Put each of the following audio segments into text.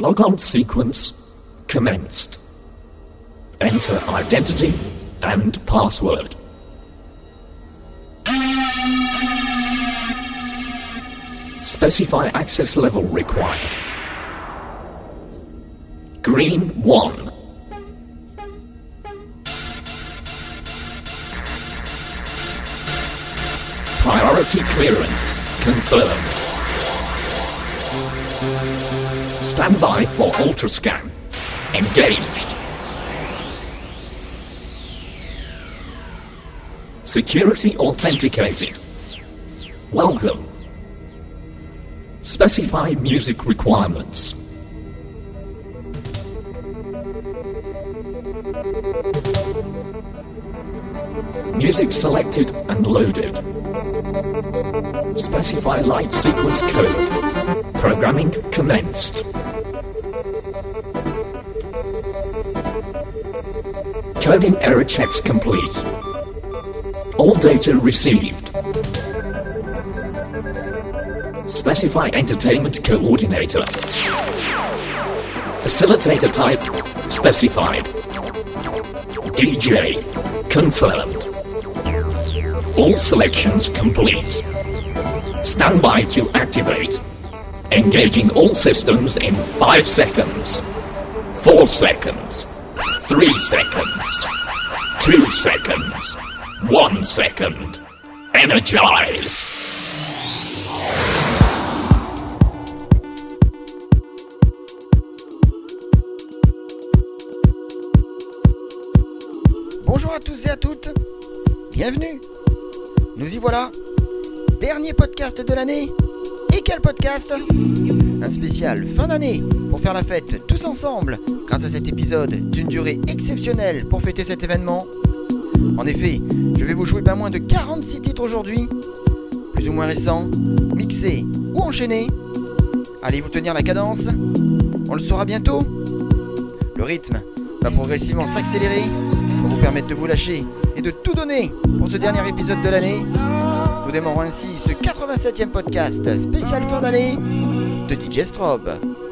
Logon sequence commenced. Enter identity and password. Specify access level required. Green 1. Priority clearance confirmed. Stand by for ultrascan. Engaged. Security authenticated. Welcome. Specify music requirements. Music selected and loaded. Specify light sequence code. Programming commenced. Coding error checks complete. All data received. Specify entertainment coordinator. Facilitator type specified. DJ confirmed. All selections complete. Stand by to activate. Engaging all systems in 5 seconds. 4 seconds. 3 seconds. 2 seconds. 1 second. Energize. Bonjour à tous et à toutes, bienvenue. Nous y voilà, dernier podcast de l'année. Et quel podcast? Un spécial fin d'année pour faire la fête tous ensemble grâce à cet épisode d'une durée exceptionnelle pour fêter cet événement. En effet, je vais vous jouer pas moins de 46 titres aujourd'hui, plus ou moins récents, mixés ou enchaînés. Allez-vous tenir la cadence On le saura bientôt. Le rythme va progressivement s'accélérer pour vous permettre de vous lâcher et de tout donner pour ce dernier épisode de l'année. Nous démarrons ainsi ce 87e podcast spécial fin d'année de DJ Strobe.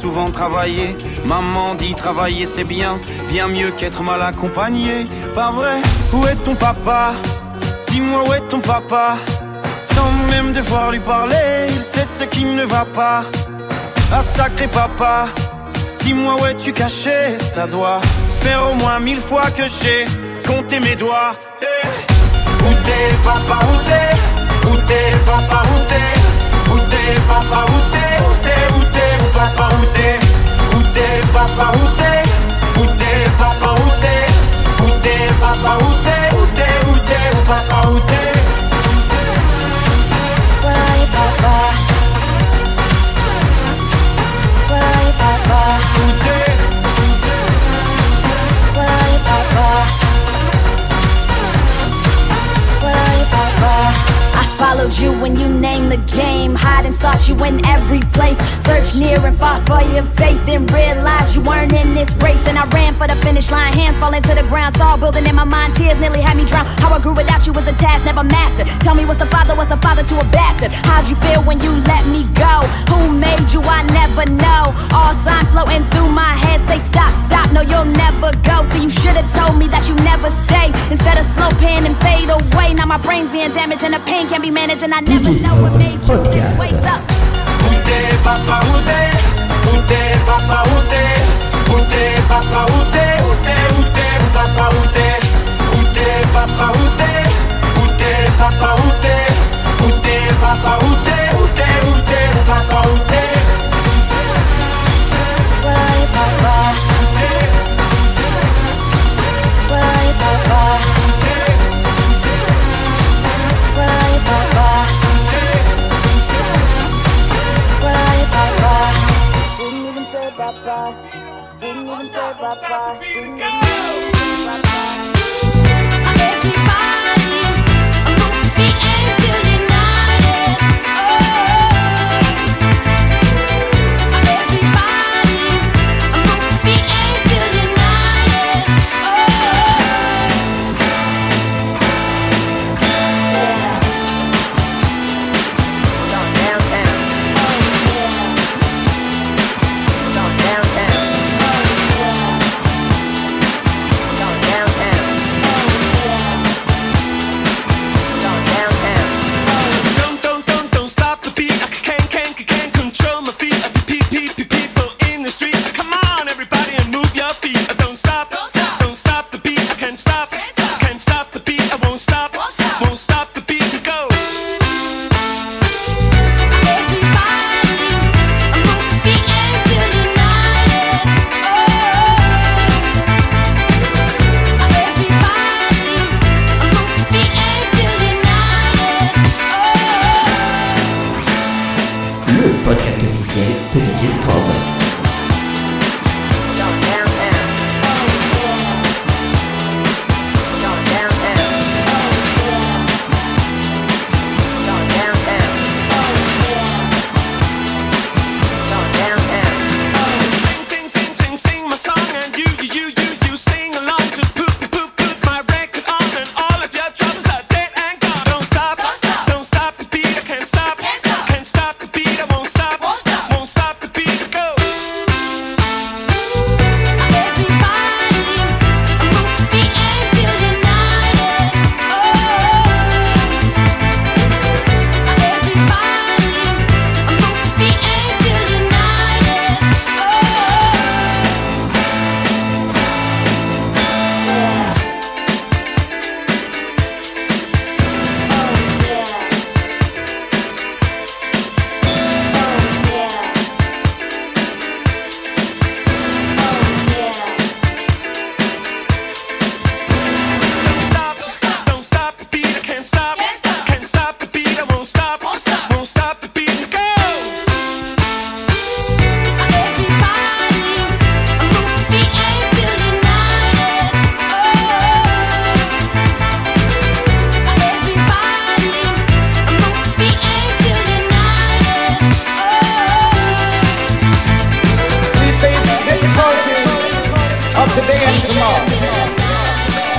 Souvent travailler. Maman dit travailler c'est bien, bien mieux qu'être mal accompagné. Pas vrai? Où est ton papa? Dis-moi où est ton papa. Sans même devoir lui parler, il sait ce qui ne va pas. Ah sacré papa, dis-moi où es-tu caché? Ça doit faire au moins mille fois que j'ai compté mes doigts. Où t'es, papa, où t'es? Où t'es, papa, où t'es? Où t'es, papa, où t'es? Où t'es, où papa, où t'es Où t'es, papa, où t'es Où t'es, papa, où t'es Où t'es, papa, où t'es Où t'es, où t'es, où papa, où t'es Where papa Where papa? Où t'es Where papa followed you when you named the game. Hide and sought you in every place. Search near and fought for your face. And realized you weren't in this race. And I ran for the finish line. Hands falling to the ground. Saw building in my mind. Tears nearly had me drown. How I grew without you was a task never mastered. Tell me what's a father, what's a father to a bastard? How'd you feel when you let me go? Who made you? I never know. All signs floating through my head say stop, stop. No, you'll never go. So you should've told me that you never stay. Instead of slow pan and fade away. Now my brain's being damaged and the pain can't be managed. And I never know what made you. Wake up. Où t'es, papa, où t'es Où t'es, papa, où t'es Où t'es, papa, où t'es Où t'es, où t'es, où papa, où t'es Où t'es, papa, où t'es Où t'es, papa, où t'es Où t'es, papa, où t'es Où t'es, où t'es, où papa, où essa parte.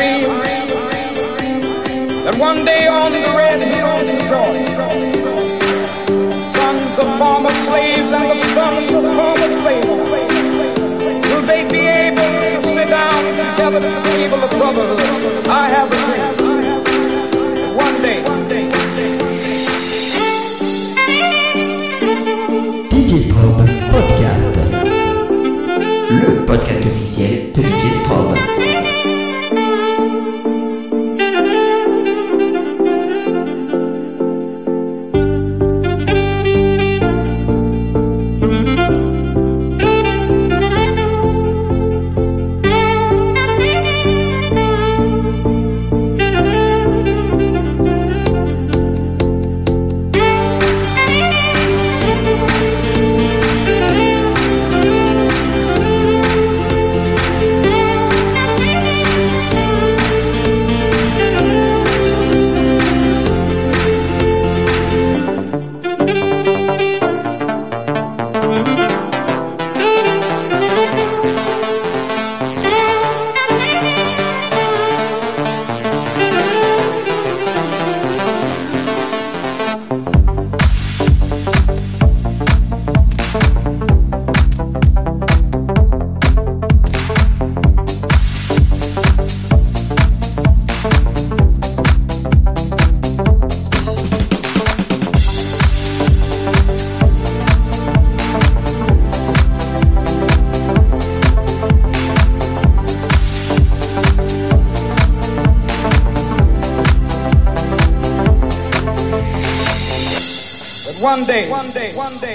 dream that one day on the red hills of Georgia, sons of former slaves and the sons of former slaves will they be able to sit down together at the table of brotherhood. I have a dream one day. DJ Strobe Podcast. Le podcast officiel de DJ Strobe.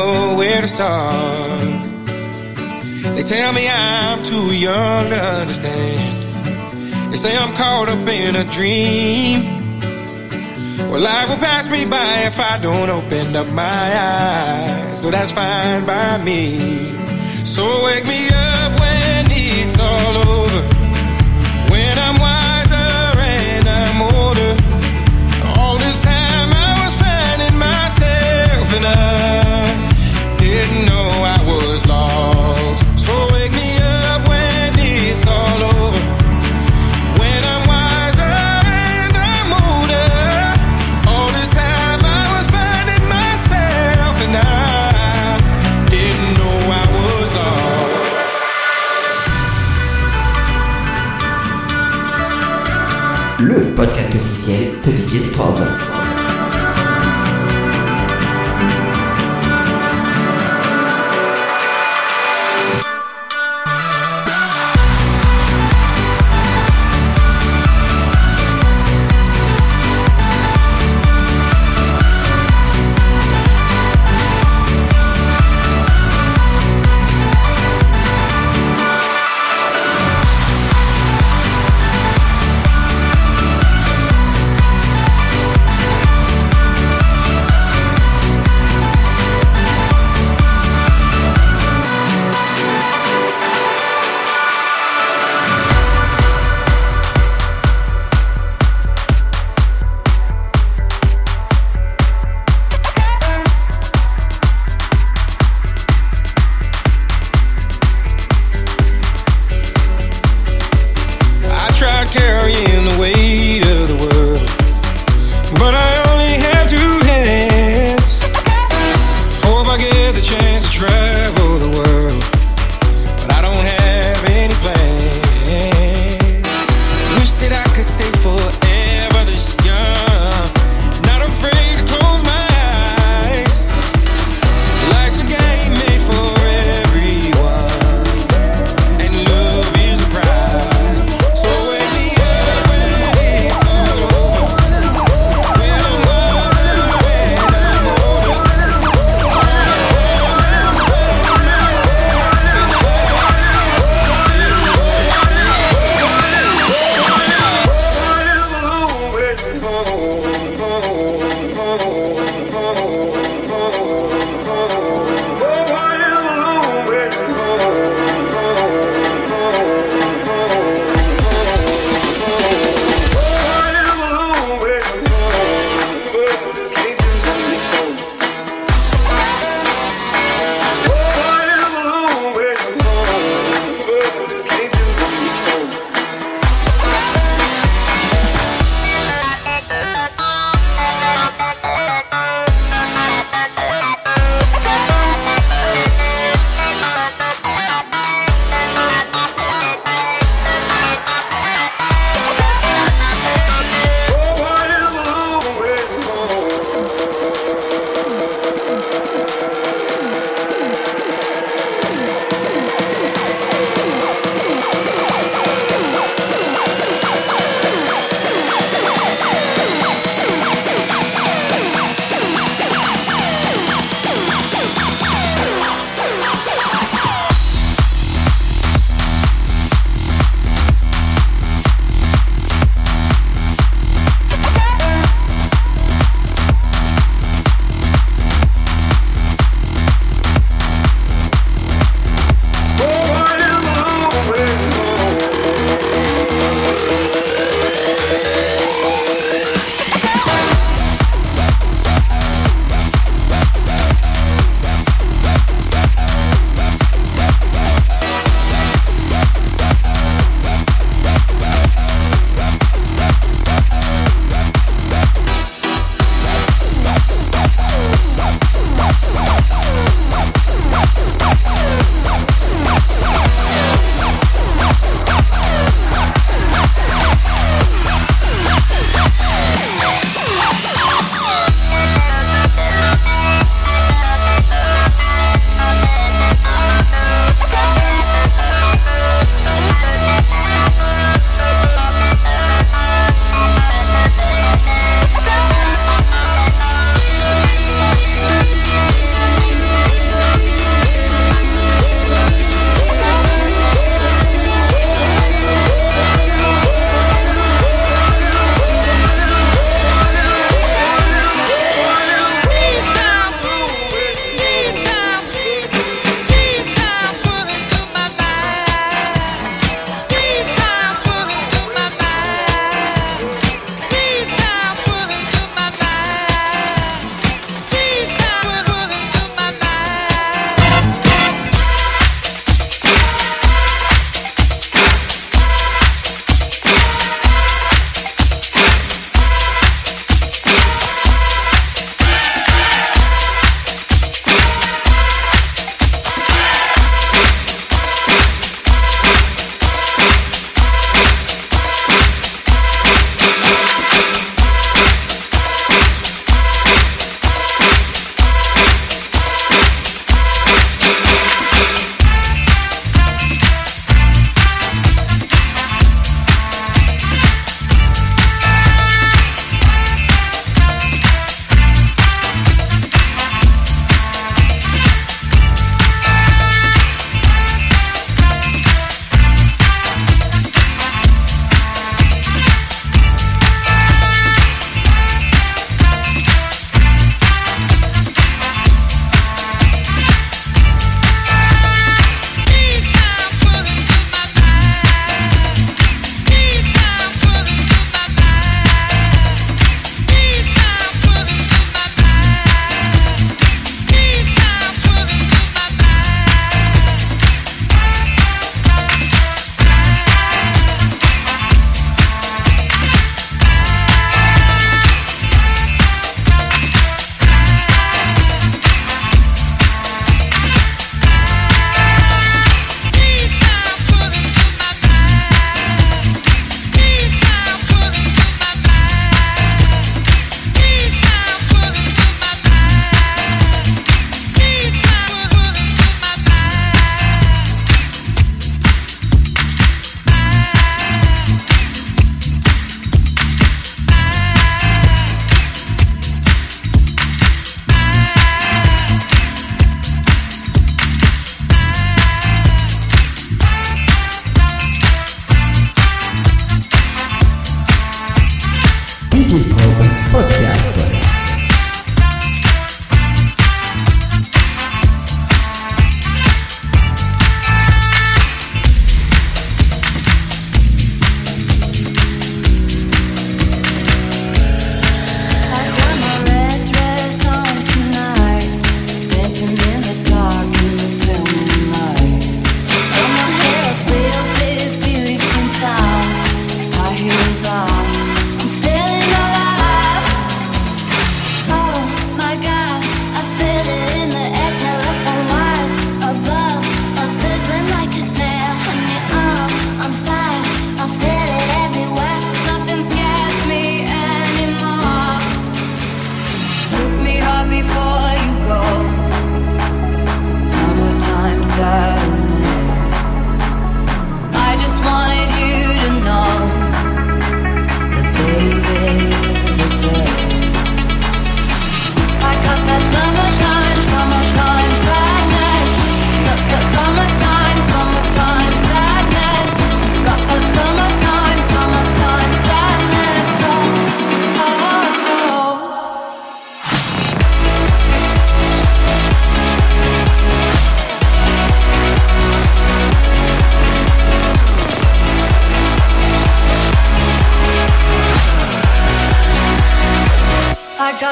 know where to start. They tell me I'm too young to understand. They say I'm caught up in a dream. Well, life will pass me by if I don't open up my eyes. Well, that's fine by me. So wake me up when it's all over. Officiel de DJ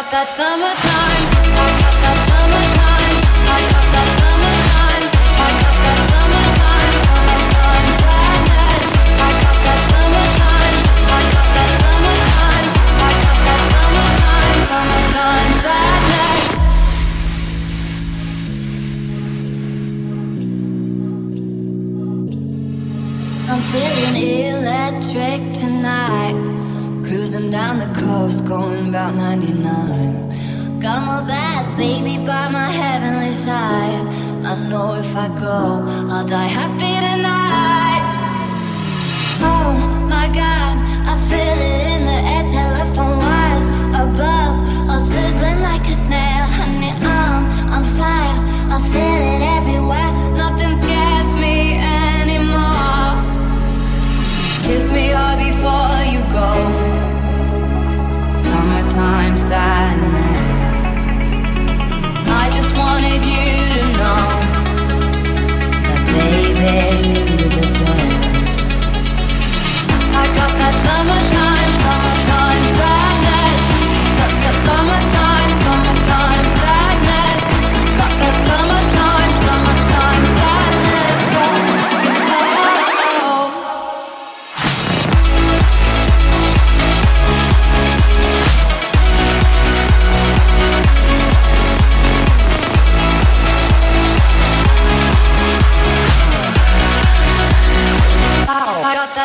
got that summertime. going about 99. Got my bad baby by my heavenly side. I know if I go, I'll die happy tonight. Oh my god, I feel it.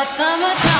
got summertime.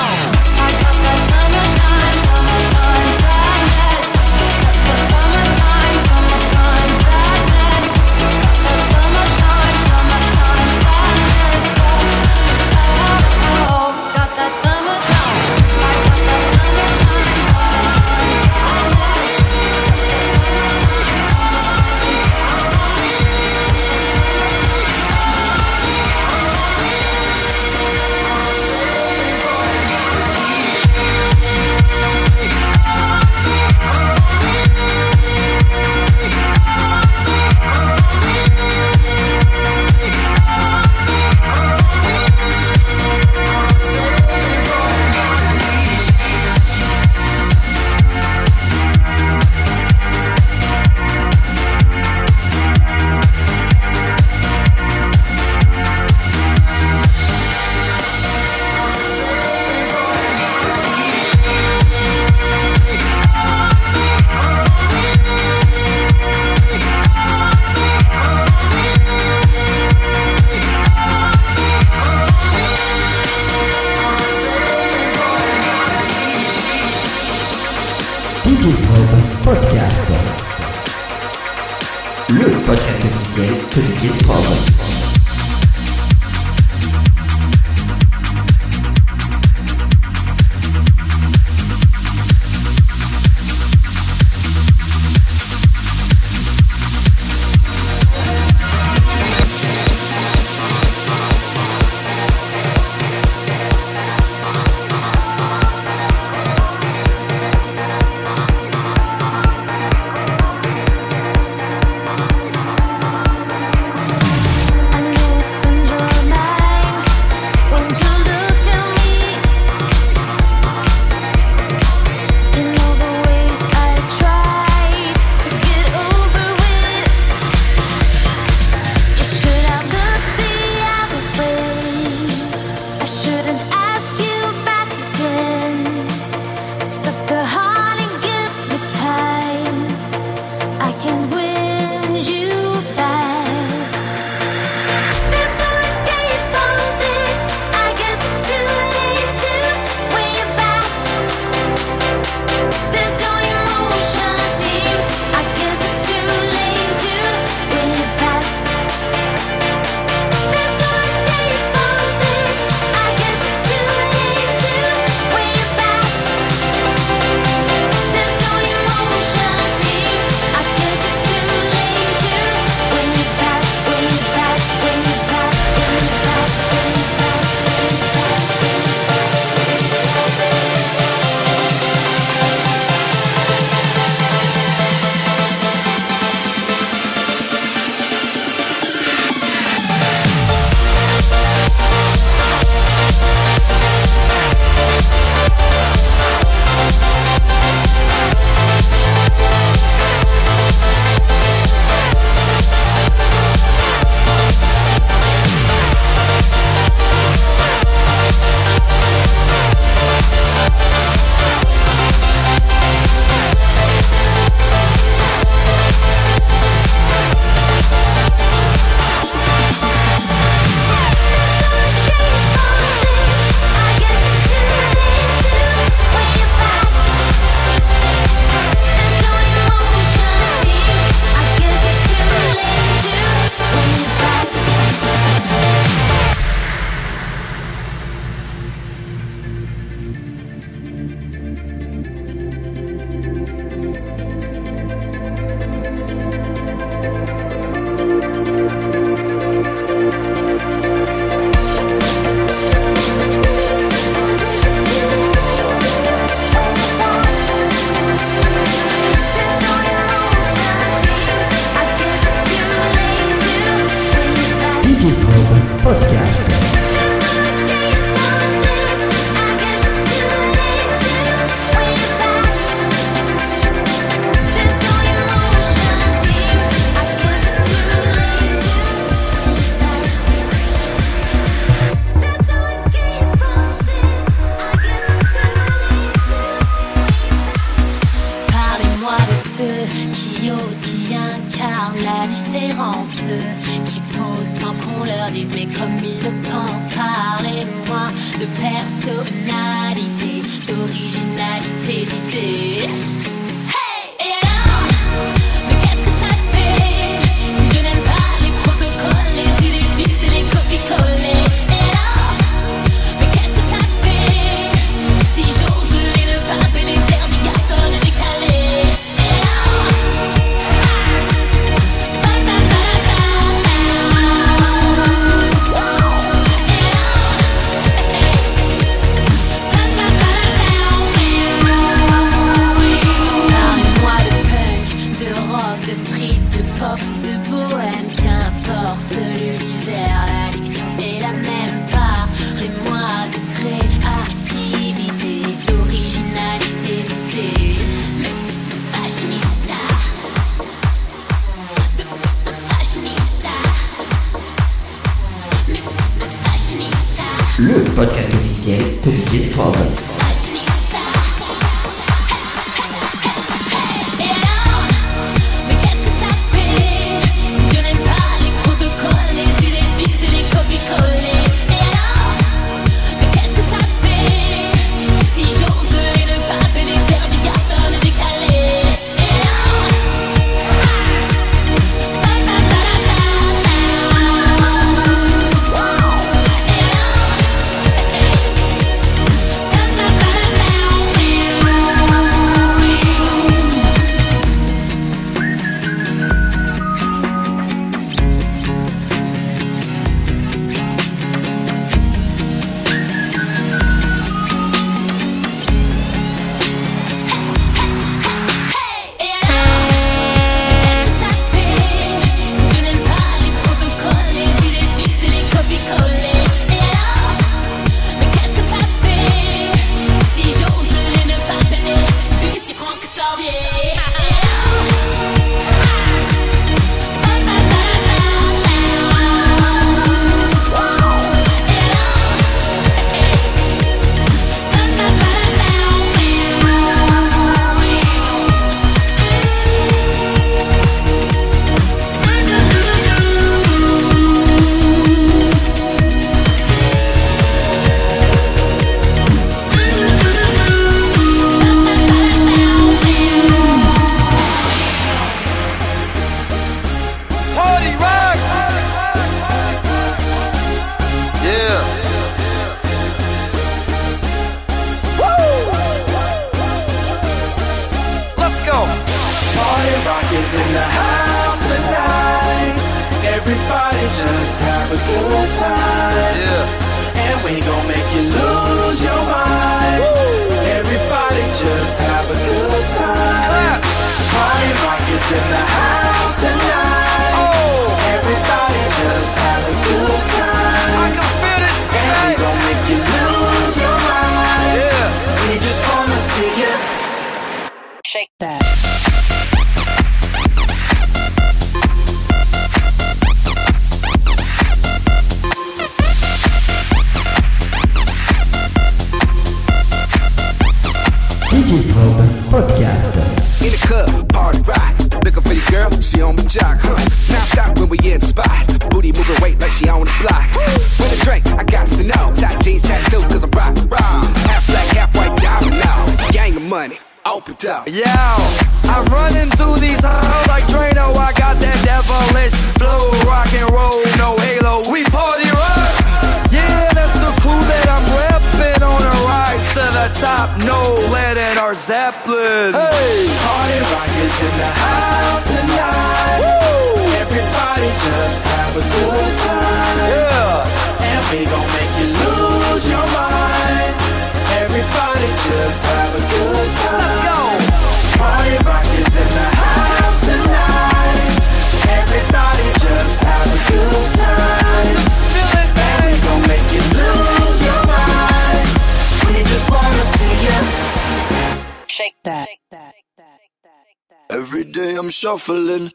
Shuffling.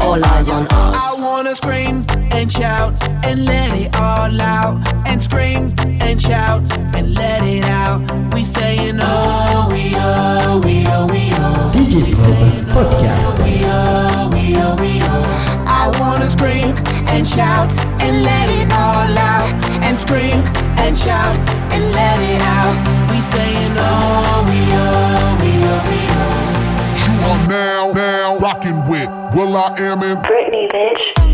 All eyes on us. I wanna scream and shout and let it all out. And scream and shout and let it out. We saying oh, we oh, we oh, we oh. DJ Strobe oh, Podcast. We oh, we oh, we oh. I wanna scream and shout and let it all out. And scream and shout and let it out. We saying oh, we oh, we oh, we oh. Are now, now rocking with will.i.am in Britney, bitch.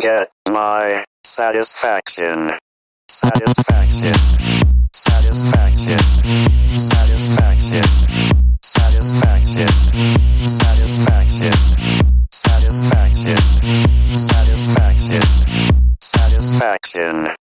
can get my satisfaction. Satisfaction. Satisfaction. Satisfaction. Satisfaction. Satisfaction. Satisfaction. Satisfaction. Satisfaction.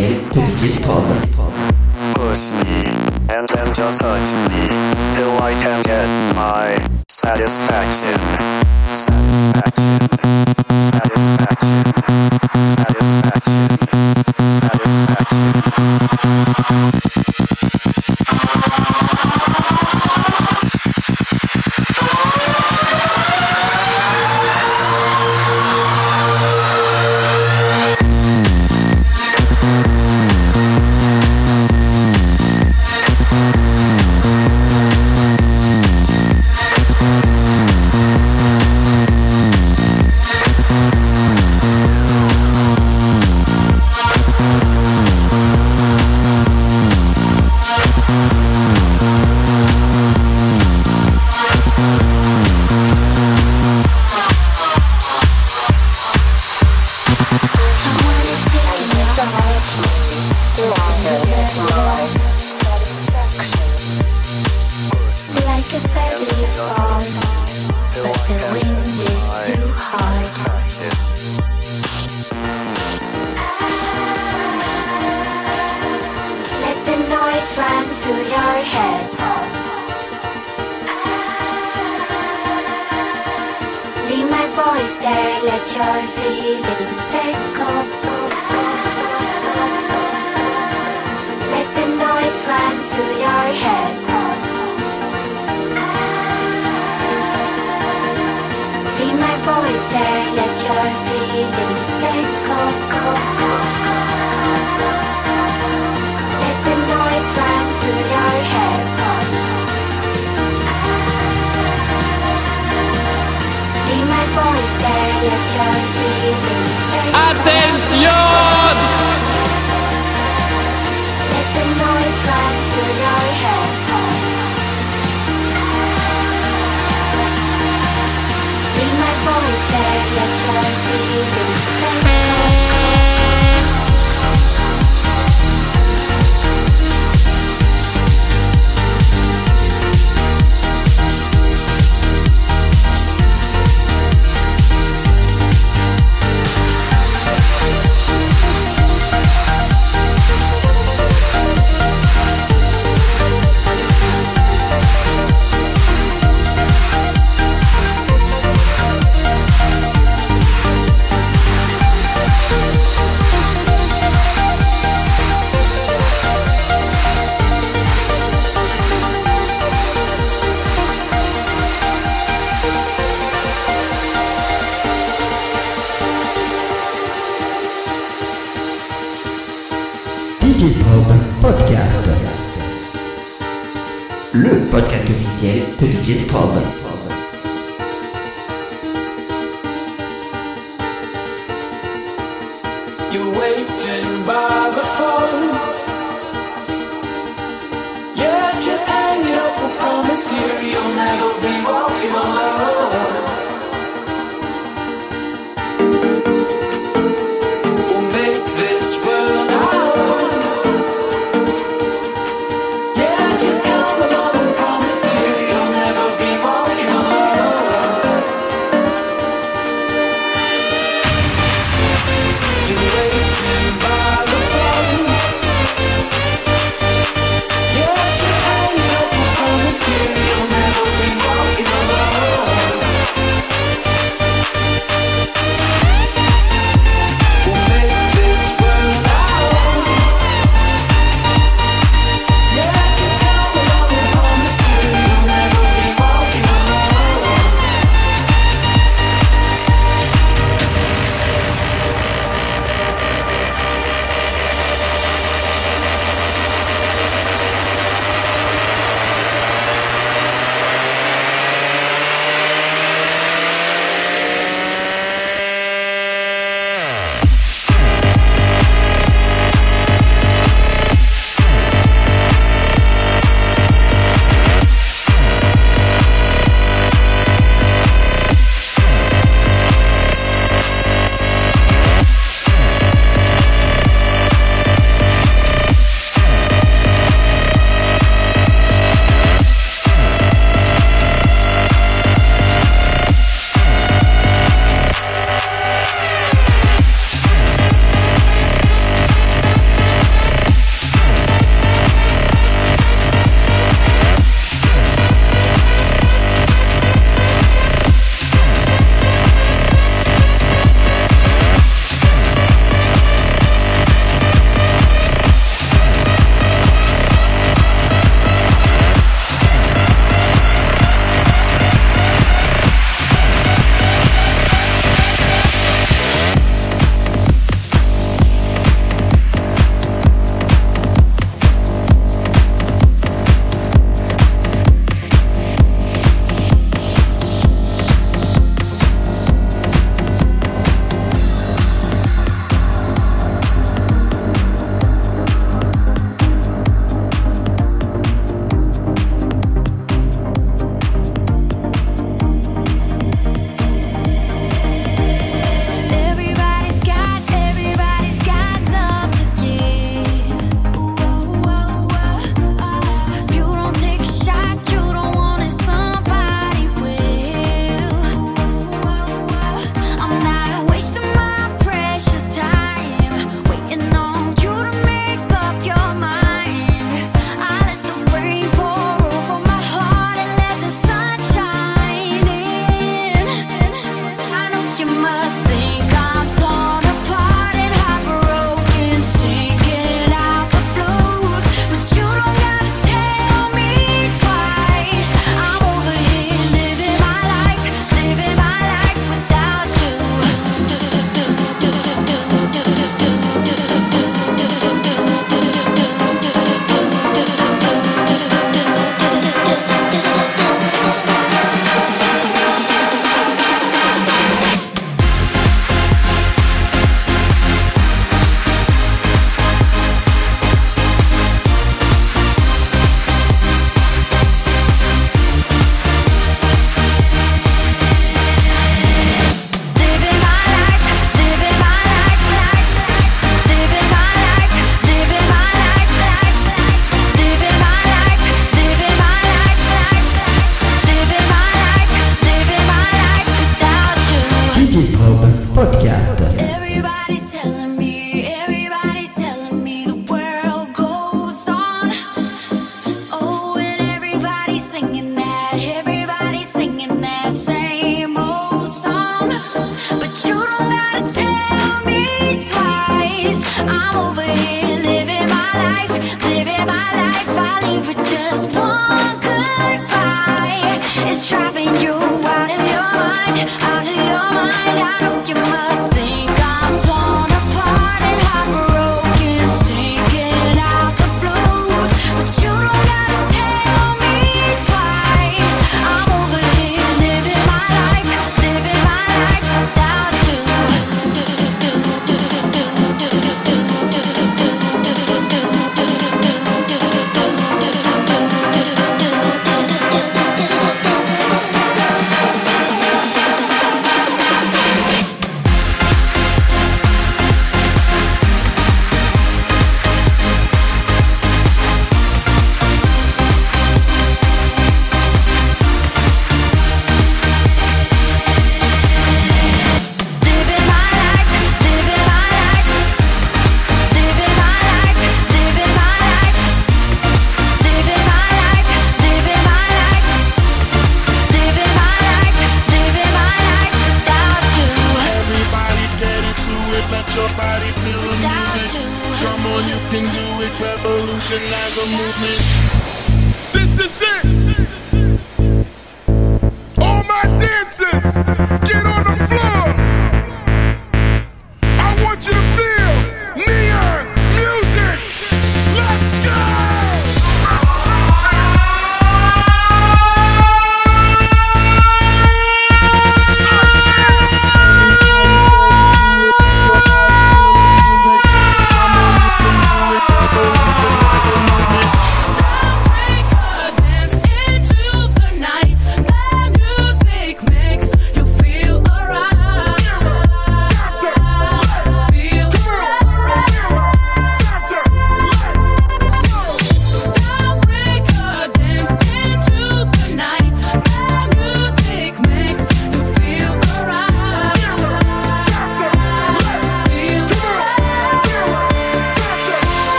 associate to the discover. Push me, and then just touch me, till I can get my satisfaction. Satisfaction.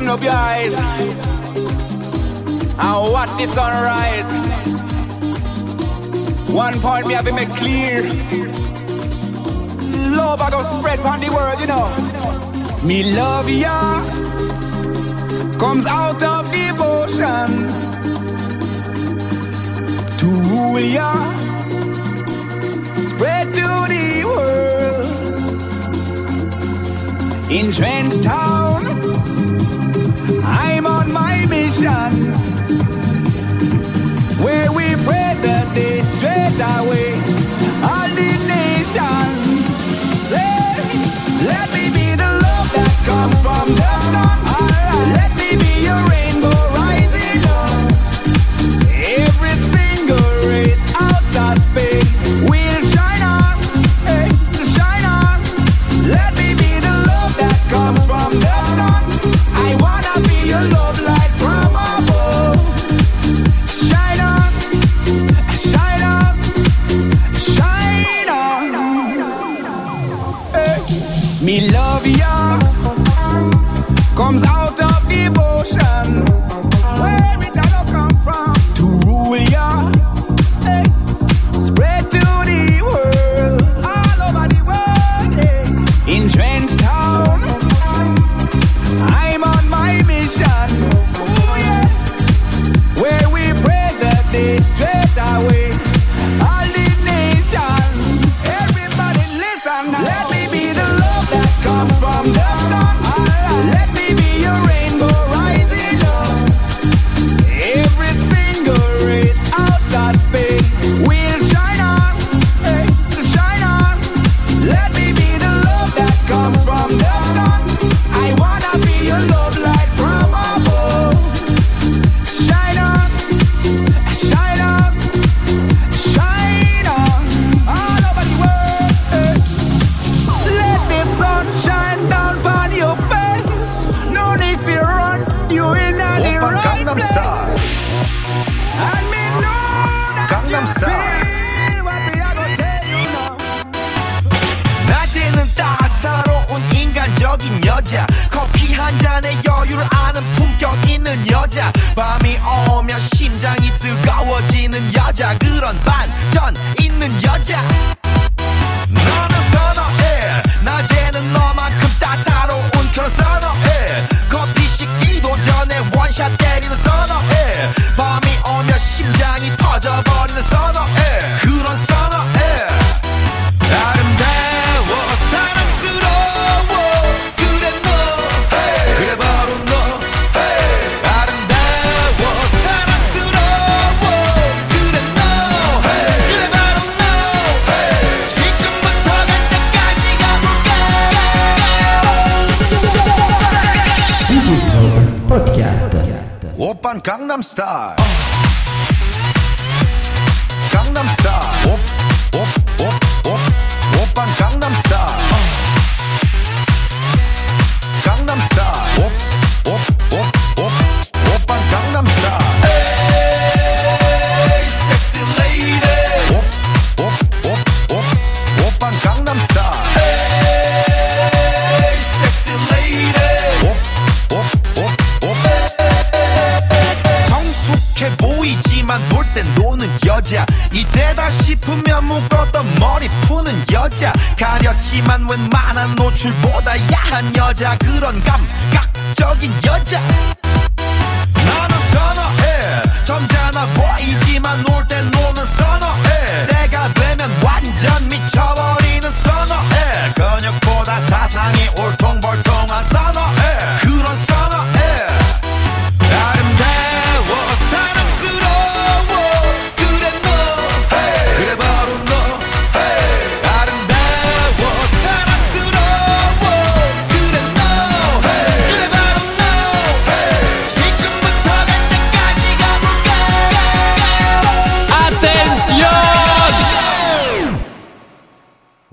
Open up your eyes and watch the sunrise. One point me have to make clear. Love I go spread on the world, you know. Me love ya comes out of devotion to rule ya, spread to the world. In Trench Town on my mission. Where we pray that they straight away all the nation. hey, let me be the love that comes from the sun.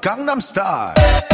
강남스타일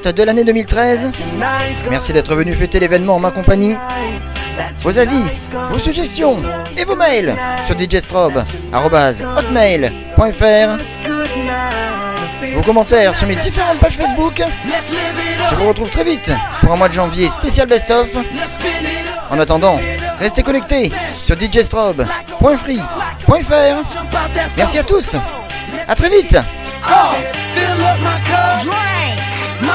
de l'année 2013. Merci d'être venu fêter l'événement en ma compagnie. Vos avis, vos suggestions et vos mails sur djstrobe.hotmail.fr Vos commentaires sur mes différentes pages Facebook. Je vous retrouve très vite pour un mois de janvier spécial best-of. En attendant, restez connectés sur djstrobe.free.fr Merci à tous. À très vite.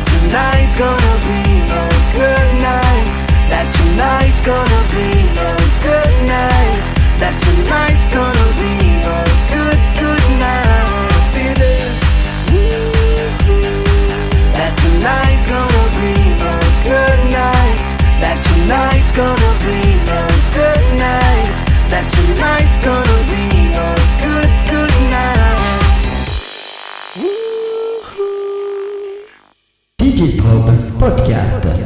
that tonight's gonna be a good night. That tonight's gonna be a good night. That tonight's gonna be a good, good night. Be there. That tonight's gonna be a good night. That tonight's gonna be a good night. That tonight's gonna be Podcast.